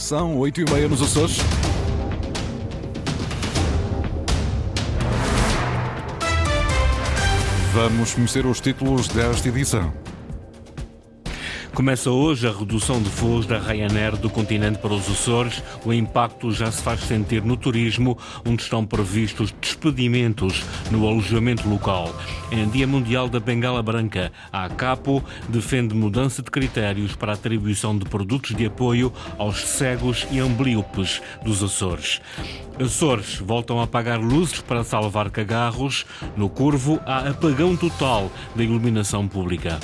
São oito e meia nos Açores. Vamos conhecer os títulos desta edição. Começa hoje a redução de voos da Ryanair do continente para os Açores. O impacto já se faz sentir no turismo, onde estão previstos despedimentos no alojamento local. Em Dia Mundial da Bengala Branca, a ACAPO defende mudança de critérios para a atribuição de produtos de apoio aos cegos e amblíopes dos Açores. Açores voltam a apagar luzes para salvar cagarros. No Curvo, há apagão total da iluminação pública.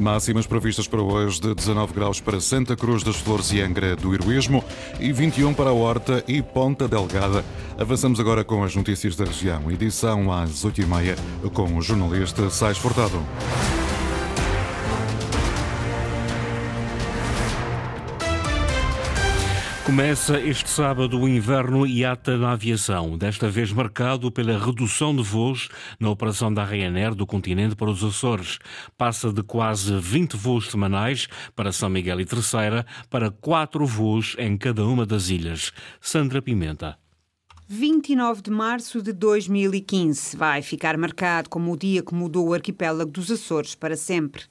Máximas previstas para hoje de 19 graus para Santa Cruz das Flores e Angra do Heroísmo e 21 para Horta e Ponta Delgada. Avançamos agora com as notícias da região. Edição às 8h30 com o jornalista Sais Furtado. Começa este sábado o inverno IATA na aviação, desta vez marcado pela redução de voos na operação da Ryanair do continente para os Açores. Passa de quase 20 voos semanais para São Miguel e Terceira para quatro voos em cada uma das ilhas. Sandra Pimenta. 29 de março de 2015 vai ficar marcado como o dia que mudou o arquipélago dos Açores para sempre.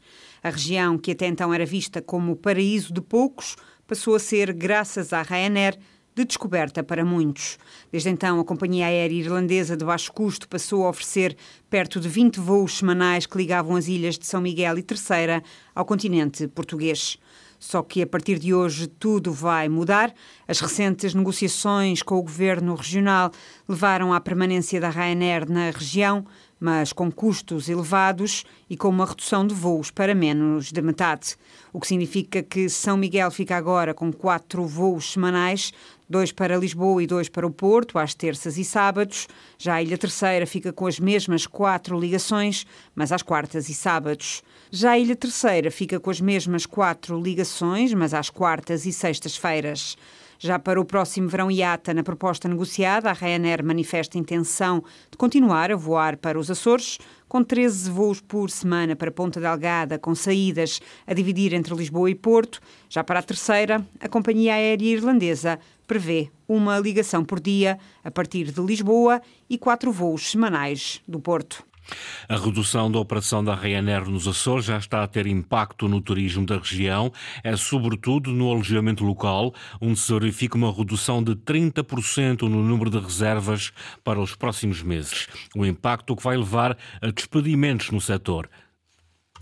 A região, que até então era vista como o paraíso de poucos, passou a ser, graças à Ryanair, de descoberta para muitos. Desde então, a companhia aérea irlandesa de baixo custo passou a oferecer perto de 20 voos semanais que ligavam as ilhas de São Miguel e Terceira ao continente português. Só que a partir de hoje tudo vai mudar. As recentes negociações com o governo regional levaram à permanência da Ryanair na região, mas com custos elevados e com uma redução de voos para menos de metade. O que significa que São Miguel fica agora com quatro voos semanais, dois para Lisboa e dois para o Porto, às terças e sábados. Já a Ilha Terceira fica com as mesmas quatro ligações, mas às quartas e sábados. Já a Ilha Terceira fica com as mesmas quatro ligações, mas às quartas e sextas-feiras. Já para o próximo verão IATA, na proposta negociada, a Ryanair manifesta intenção de continuar a voar para os Açores, com 13 voos por semana para Ponta Delgada, com saídas a dividir entre Lisboa e Porto. Já para a terceira, a companhia aérea irlandesa prevê uma ligação por dia a partir de Lisboa e quatro voos semanais do Porto. A redução da operação da Ryanair nos Açores já está a ter impacto no turismo da região, é sobretudo no alojamento local, onde se verifica uma redução de 30% no número de reservas para os próximos meses. O impacto que vai levar a despedimentos no setor.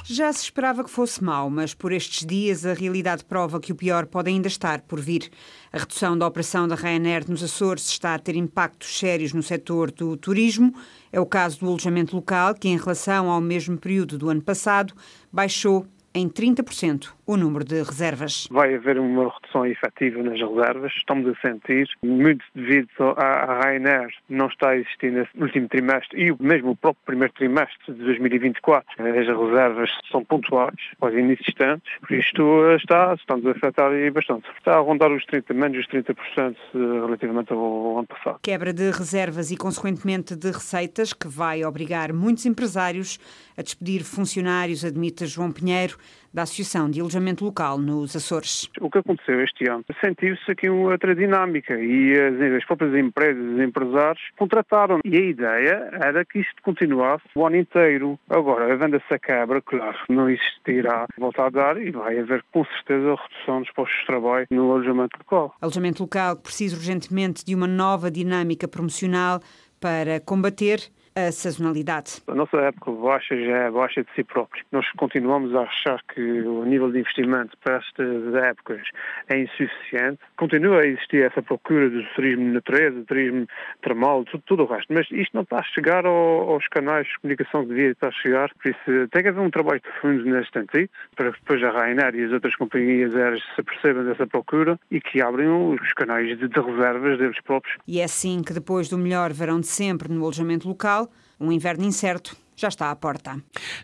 Já se esperava que fosse mau, mas por estes dias a realidade prova que o pior pode ainda estar por vir. A redução da operação da Ryanair nos Açores está a ter impactos sérios no setor do turismo. É o caso do alojamento local, que em relação ao mesmo período do ano passado baixou em 30% o número de reservas. Vai haver uma redução efetiva nas reservas, estamos a sentir, muito devido à Ryanair não está a existir nesse último trimestre e mesmo o próprio primeiro trimestre de 2024. As reservas são pontuais, quase inexistentes, por isto está, estamos a afetar bastante. Está a rondar os 30, menos os 30% eh, relativamente ao ano passado. Quebra de reservas e, consequentemente, de receitas que vai obrigar muitos empresários a despedir funcionários, admite João Pinheiro, da Associação de Alojamento Local nos Açores. O que aconteceu este ano? Sentiu-se aqui uma outra dinâmica e as, as próprias empresas, os empresários contrataram e a ideia era que isto continuasse o ano inteiro. Agora, havendo essa quebra, claro, não existirá volta a dar e vai haver com certeza a redução dos postos de trabalho no alojamento local. Alojamento local que precisa urgentemente de uma nova dinâmica promocional para combater a sazonalidade. A nossa época baixa já é baixa de si própria. Nós continuamos a achar que o nível de investimento para estas épocas é insuficiente. Continua a existir essa procura do turismo de natureza, do turismo termal, tudo, tudo, o resto. Mas isto não está a chegar ao, aos canais de comunicação que devia estar a chegar. Por isso tem que haver um trabalho de fundo neste sentido, para que depois a Ryanair e as outras companhias aéreas se apercebam dessa procura e que abrem os canais de, de reservas deles próprios. E é assim que depois do melhor verão de sempre no alojamento local, um inverno incerto já está à porta.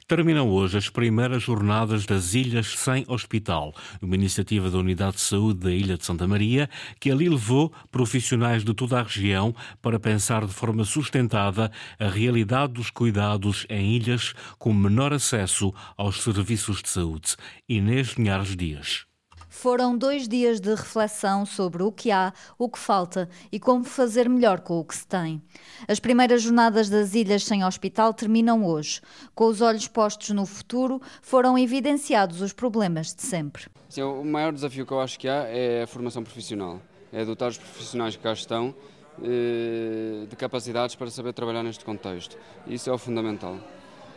Terminam hoje as primeiras jornadas das Ilhas Sem Hospital, uma iniciativa da Unidade de Saúde da Ilha de Santa Maria, que ali levou profissionais de toda a região para pensar de forma sustentada a realidade dos cuidados em ilhas com menor acesso aos serviços de saúde. Inês Linhares Dias. Foram dois dias de reflexão sobre o que há, o que falta e como fazer melhor com o que se tem. As primeiras jornadas das Ilhas Sem Hospital terminam hoje. Com os olhos postos no futuro, foram evidenciados os problemas de sempre. Sim, o maior desafio que eu acho que há é a formação profissional. É dotar os profissionais que cá estão eh, de capacidades para saber trabalhar neste contexto. Isso é o fundamental.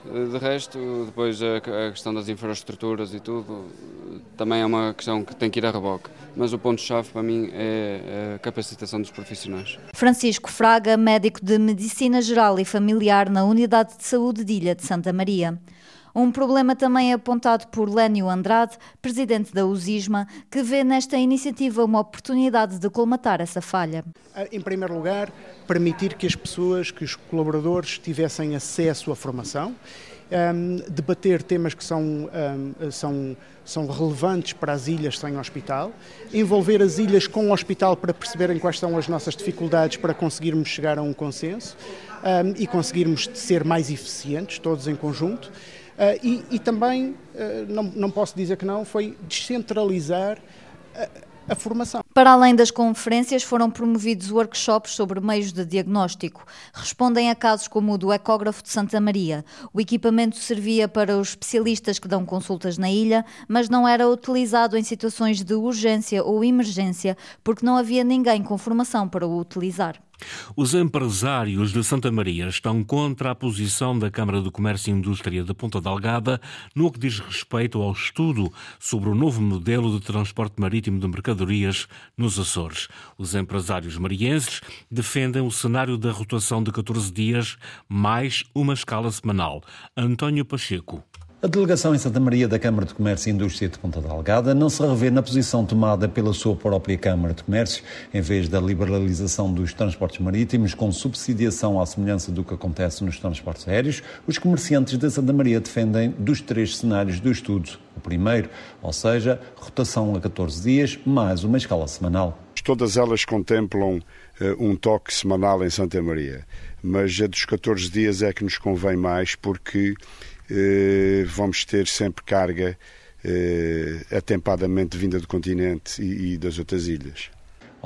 De resto, depois a questão das infraestruturas e tudo também é uma questão que tem que ir a reboque. Mas o ponto-chave para mim é a capacitação dos profissionais. Francisco Fraga, médico de Medicina Geral e Familiar na Unidade de Saúde de Ilha de Santa Maria. Um problema também apontado por Lénio Andrade, presidente da USISMA, que vê nesta iniciativa uma oportunidade de colmatar essa falha. Em primeiro lugar, permitir que as pessoas, que os colaboradores tivessem acesso à formação, um, debater temas que são, um, são, são relevantes para as ilhas sem hospital, envolver as ilhas com o hospital para perceberem quais são as nossas dificuldades para conseguirmos chegar a um consenso um, e conseguirmos ser mais eficientes, todos em conjunto. Uh, e, e, também, uh, não, não posso dizer que não, foi descentralizar a, a formação. Para além das conferências, foram promovidos workshops sobre meios de diagnóstico. Respondem a casos como o do ecógrafo de Santa Maria. O equipamento servia para os especialistas que dão consultas na ilha, mas não era utilizado em situações de urgência ou emergência, porque não havia ninguém com formação para o utilizar. Os empresários de Santa Maria estão contra a posição da Câmara de Comércio e Indústria de Ponta Delgada no que diz respeito ao estudo sobre o novo modelo de transporte marítimo de mercadorias nos Açores. Os empresários marienses defendem o cenário da rotação de 14 dias mais uma escala semanal. António Pacheco. A delegação em Santa Maria da Câmara de Comércio e Indústria de Ponta Delgada não se revê na posição tomada pela sua própria Câmara de Comércio, em vez da liberalização dos transportes marítimos com subsidiação à semelhança do que acontece nos transportes aéreos, os comerciantes de Santa Maria defendem dos três cenários do estudo. O primeiro, ou seja, rotação a 14 dias, mais uma escala semanal. Todas elas contemplam uh, um toque semanal em Santa Maria, mas a dos 14 dias é que nos convém mais porque vamos ter sempre carga eh, atempadamente vinda do continente e das outras ilhas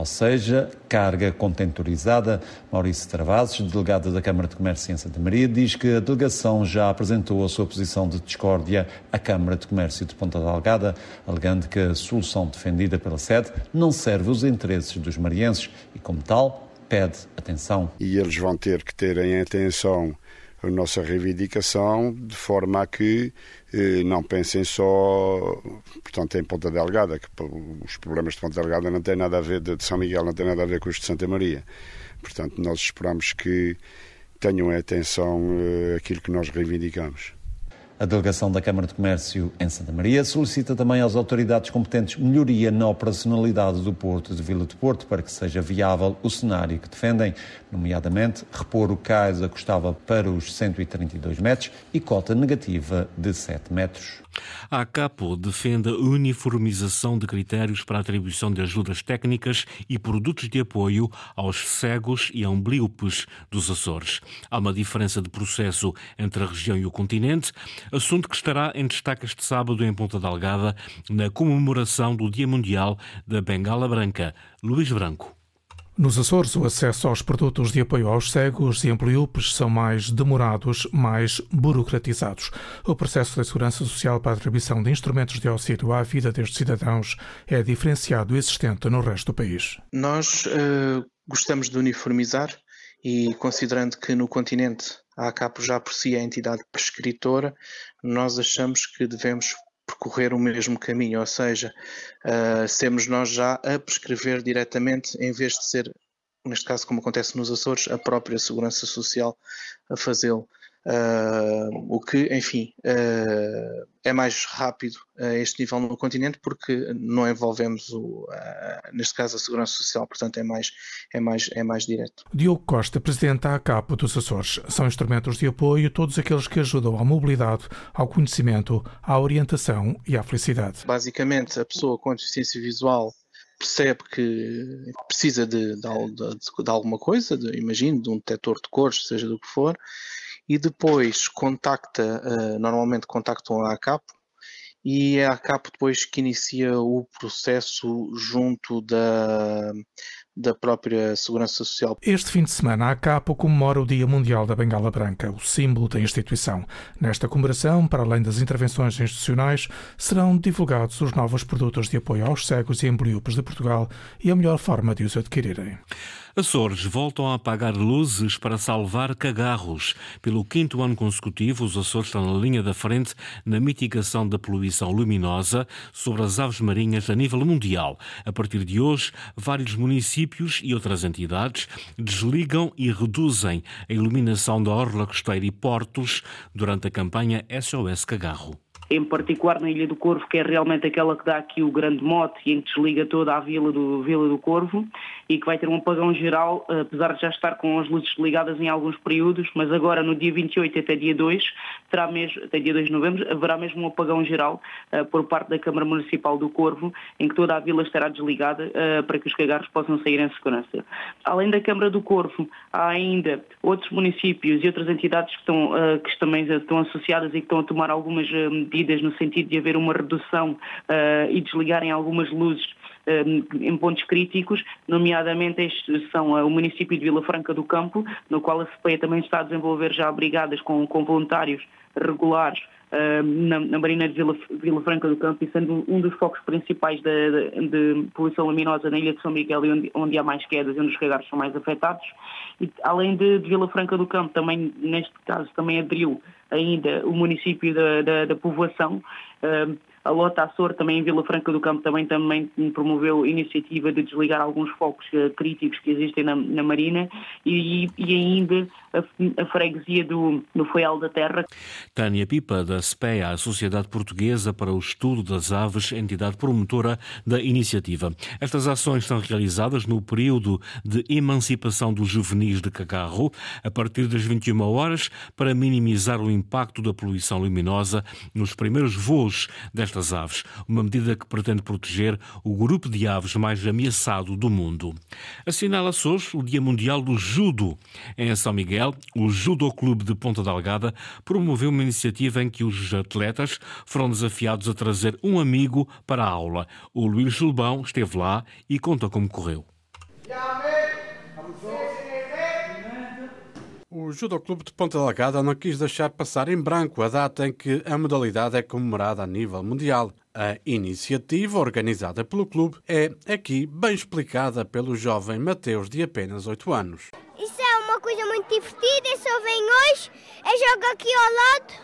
ou seja, carga contentorizada. Maurício Travassos, delegado da Câmara de Comércio em Santa Maria, diz que a delegação já apresentou a sua posição de discórdia à Câmara de Comércio de Ponta Delgada, alegando que a solução defendida pela sede não serve os interesses dos marienses e, como tal, pede atenção. E eles vão ter que terem atenção a nossa reivindicação de forma a que eh, não pensem só, portanto, em Ponta Delgada, que os problemas de Ponta Delgada não têm nada a ver, de São Miguel não têm nada a ver com os de Santa Maria. Portanto, nós esperamos que tenham atenção eh, aquilo que nós reivindicamos. A delegação da Câmara de Comércio em Santa Maria solicita também às autoridades competentes melhoria na operacionalidade do Porto de Vila de Porto para que seja viável o cenário que defendem, nomeadamente repor o cais a custava para os 132 metros e cota negativa de 7 metros. A ACAPO defende a uniformização de critérios para a atribuição de ajudas técnicas e produtos de apoio aos cegos e ambliopes dos Açores. Há uma diferença de processo entre a região e o continente, assunto que estará em destaque este sábado em Ponta Delgada, na comemoração do Dia Mundial da Bengala Branca. Luís Branco. Nos Açores, o acesso aos produtos de apoio aos cegos e ampliopes são mais demorados, mais burocratizados. O processo de segurança social para a atribuição de instrumentos de auxílio à vida destes cidadãos é diferenciado e existente no resto do país. Nós uh, gostamos de uniformizar e considerando que no continente a ACAPO já por si é a entidade prescritora, nós achamos que devemos percorrer o mesmo caminho, ou seja, uh, sermos nós já a prescrever diretamente, em vez de ser, neste caso, como acontece nos Açores, a própria Segurança Social a fazê-lo. Uh, o que, enfim, uh, é mais rápido a este nível no continente porque não envolvemos, o, uh, neste caso, a segurança social, portanto é mais, é mais, é mais direto. Diogo Costa, presidente da ACAP dos Açores, são instrumentos de apoio todos aqueles que ajudam à mobilidade, ao conhecimento, à orientação e à felicidade. Basicamente, a pessoa com deficiência visual percebe que precisa de, de, de, de alguma coisa, imagino, de um detector de cores, seja do que for, e depois contacta, uh, normalmente contactam a ACAP e é a CAP depois que inicia o processo junto da, da própria Segurança Social. Este fim de semana, a CAPO comemora o Dia Mundial da Bengala Branca, o símbolo da instituição. Nesta comemoração, para além das intervenções institucionais, serão divulgados os novos produtos de apoio aos cegos e embriopes de Portugal e a melhor forma de os adquirirem. Açores voltam a apagar luzes para salvar cagarros. Pelo quinto ano consecutivo, os Açores estão na linha da frente na mitigação da poluição luminosa sobre as aves marinhas a nível mundial. A partir de hoje, vários municípios e outras entidades desligam e reduzem a iluminação da orla costeira e portos durante a campanha SOS Cagarro. Em particular na Ilha do Corvo, que é realmente aquela que dá aqui o grande mote e em que desliga toda a Vila do, Vila do Corvo e que vai ter um apagão geral, apesar de já estar com as luzes ligadas em alguns períodos, mas agora no dia 28 até dia 2, terá mesmo, até dia 2 de novembro, haverá mesmo um apagão geral uh, por parte da Câmara Municipal do Corvo, em que toda a vila estará desligada uh, para que os cagarros possam sair em segurança. Além da Câmara do Corvo, há ainda outros municípios e outras entidades que, estão, uh, que também estão associadas e que estão a tomar algumas medidas no sentido de haver uma redução e desligarem algumas luzes em pontos críticos, nomeadamente estes são o município de Vila Franca do Campo, no qual a CPEA também está a desenvolver já brigadas com, com voluntários regulares na, na, Marina de Vila, Vila, Franca do Campo e sendo um dos focos principais de, de, de poluição luminosa na Ilha de São Miguel, onde, onde há mais quedas e onde os regares são mais afetados. E, além de, de, Vila Franca do Campo, também, neste caso, também aderiu ainda o município da, da, da povoação, a Lota Açor, também em Vila Franca do Campo, também, também promoveu a iniciativa de desligar alguns focos uh, críticos que existem na, na Marina e, e ainda a, a, freguesia do, do Foial da Terra. Tânia Pipa, da SPEA, a Sociedade Portuguesa para o Estudo das Aves, entidade promotora da iniciativa. Estas ações são realizadas no período de emancipação dos juvenis de cagarro, a partir das 21 horas, para minimizar o impacto da poluição luminosa nos primeiros voos desta destas aves, uma medida que pretende proteger o grupo de aves mais ameaçado do mundo. Assinala-se hoje o Dia Mundial do Judo. Em São Miguel, o Judo Clube de Ponta Delgada promoveu uma iniciativa em que os atletas foram desafiados a trazer um amigo para a aula. O Luís Gilbão esteve lá e conta como correu. O Judo Clube de Ponta Delgada não quis deixar passar em branco a data em que a modalidade é comemorada a nível mundial. A iniciativa, organizada pelo clube, é aqui bem explicada pelo jovem Mateus, de apenas 8 anos. Isso é uma coisa muito divertida, eu só venho hoje, eu jogo aqui ao lado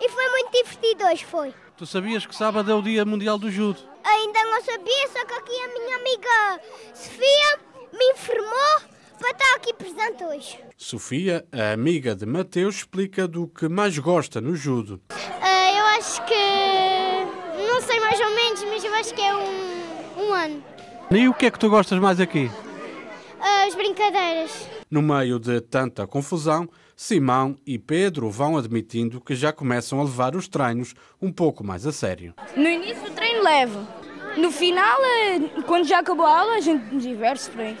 e foi muito divertido hoje, foi. Tu sabias que sábado é o Dia Mundial do Judo? Ainda não sabia, só que aqui a minha amiga Sofia me informou para estar aqui presente hoje. Sofia, a amiga de Mateus, explica do que mais gosta no judo. Uh, eu acho que. Não sei mais ou menos, mas eu acho que é um, um ano. E o que é que tu gostas mais aqui? Uh, as brincadeiras. No meio de tanta confusão, Simão e Pedro vão admitindo que já começam a levar os treinos um pouco mais a sério. No início o treino leva. No final, eh, quando já acabou a aula, a gente diverte-se por aí.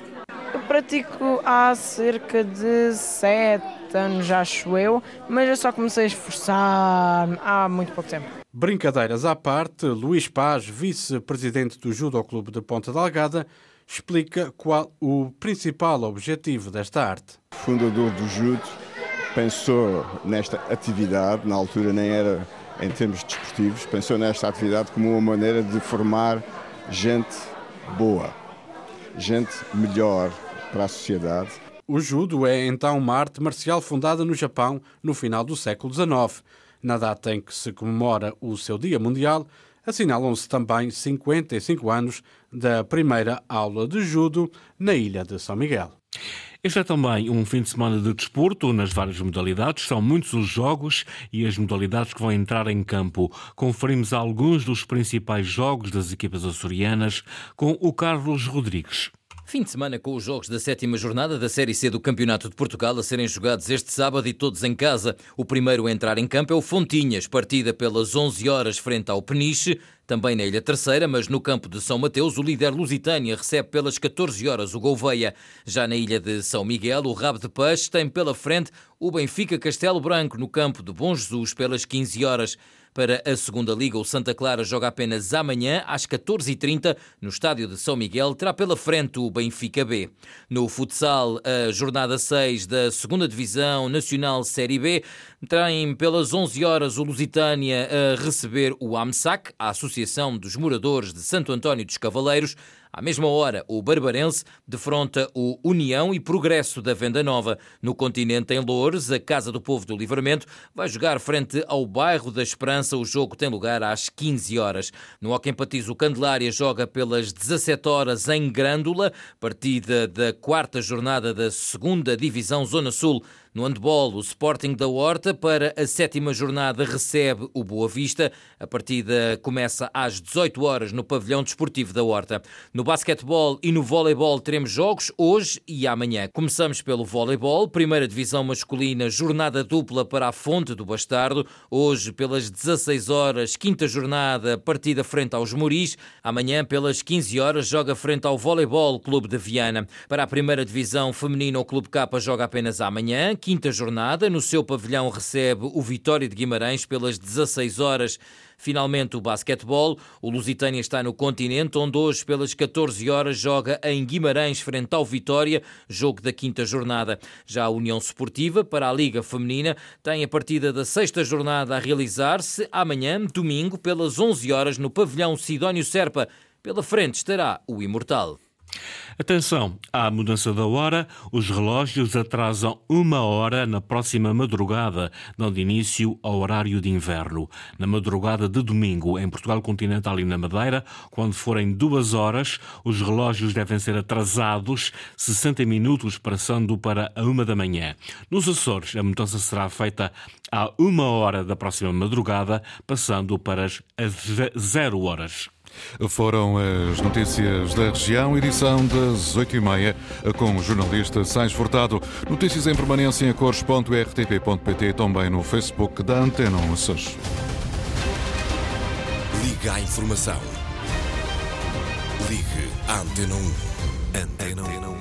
Eu pratico há cerca de sete anos, acho eu, mas eu só comecei a esforçar há muito pouco tempo. Brincadeiras à parte, Luís Paz, vice-presidente do Judo Clube de Ponta Delgada, explica qual o principal objetivo desta arte. O fundador do Judo pensou nesta atividade, na altura nem era em termos desportivos, pensou nesta atividade como uma maneira de formar gente boa gente melhor para a sociedade. O judo é então uma arte marcial fundada no Japão no final do século XIX. Na data em que se comemora o seu Dia Mundial, assinalam-se também 55 anos da primeira aula de judo na ilha de São Miguel. Este é também um fim de semana de desporto nas várias modalidades. São muitos os jogos e as modalidades que vão entrar em campo. Conferimos alguns dos principais jogos das equipas açorianas com o Carlos Rodrigues. Fim de semana com os jogos da sétima jornada da Série C do Campeonato de Portugal a serem jogados este sábado e todos em casa. O primeiro a entrar em campo é o Fontinhas, partida pelas 11 horas frente ao Peniche. Também na Ilha Terceira, mas no campo de São Mateus, o líder Lusitânia recebe pelas 14 horas o Gouveia. Já na Ilha de São Miguel, o Rabo de Peixe tem pela frente o Benfica Castelo Branco no campo de Bom Jesus pelas 15 horas. Para a segunda Liga, o Santa Clara joga apenas amanhã, às 14h30, no estádio de São Miguel. Terá pela frente o Benfica B. No futsal, a jornada 6 da segunda Divisão Nacional Série B, tem pelas 11 horas o Lusitânia a receber o AMSAC, a Associação dos Moradores de Santo António dos Cavaleiros. À mesma hora, o Barbarense defronta o União e Progresso da Venda Nova. No continente, em Loures, a Casa do Povo do Livramento vai jogar frente ao Bairro da Esperança. O jogo tem lugar às 15 horas. No Hockey Patiz, o Candelária joga pelas 17 horas em Grândola, partida da quarta jornada da segunda Divisão Zona Sul. No handball, o Sporting da Horta para a sétima jornada recebe o Boa Vista. A partida começa às 18 horas no pavilhão desportivo da Horta. No basquetebol e no voleibol teremos jogos hoje e amanhã. Começamos pelo voleibol, primeira divisão masculina, jornada dupla para a Fonte do Bastardo. Hoje pelas 16 horas, quinta jornada, partida frente aos Moris. Amanhã pelas 15 horas joga frente ao Voleibol Clube de Viana. Para a primeira divisão feminina, o Clube Capa joga apenas amanhã quinta jornada. No seu pavilhão recebe o Vitória de Guimarães pelas 16 horas. Finalmente, o basquetebol. O Lusitânia está no continente, onde hoje, pelas 14 horas, joga em Guimarães, frente ao Vitória, jogo da quinta jornada. Já a União Esportiva, para a Liga Feminina, tem a partida da sexta jornada a realizar-se amanhã, domingo, pelas 11 horas, no pavilhão Sidónio Serpa. Pela frente estará o Imortal. Atenção, à mudança da hora, os relógios atrasam uma hora na próxima madrugada, dando início ao horário de inverno. Na madrugada de domingo, em Portugal Continental e na Madeira, quando forem duas horas, os relógios devem ser atrasados 60 minutos, passando para a uma da manhã. Nos Açores, a mudança será feita à uma hora da próxima madrugada, passando para as zero horas. Foram as notícias da região, edição das 8h30, com o jornalista Sais Furtado. Notícias em permanência em cores.rtp.pt, também no Facebook da Antena Açores. Liga à informação. Ligue à Antena 1. Antena 1.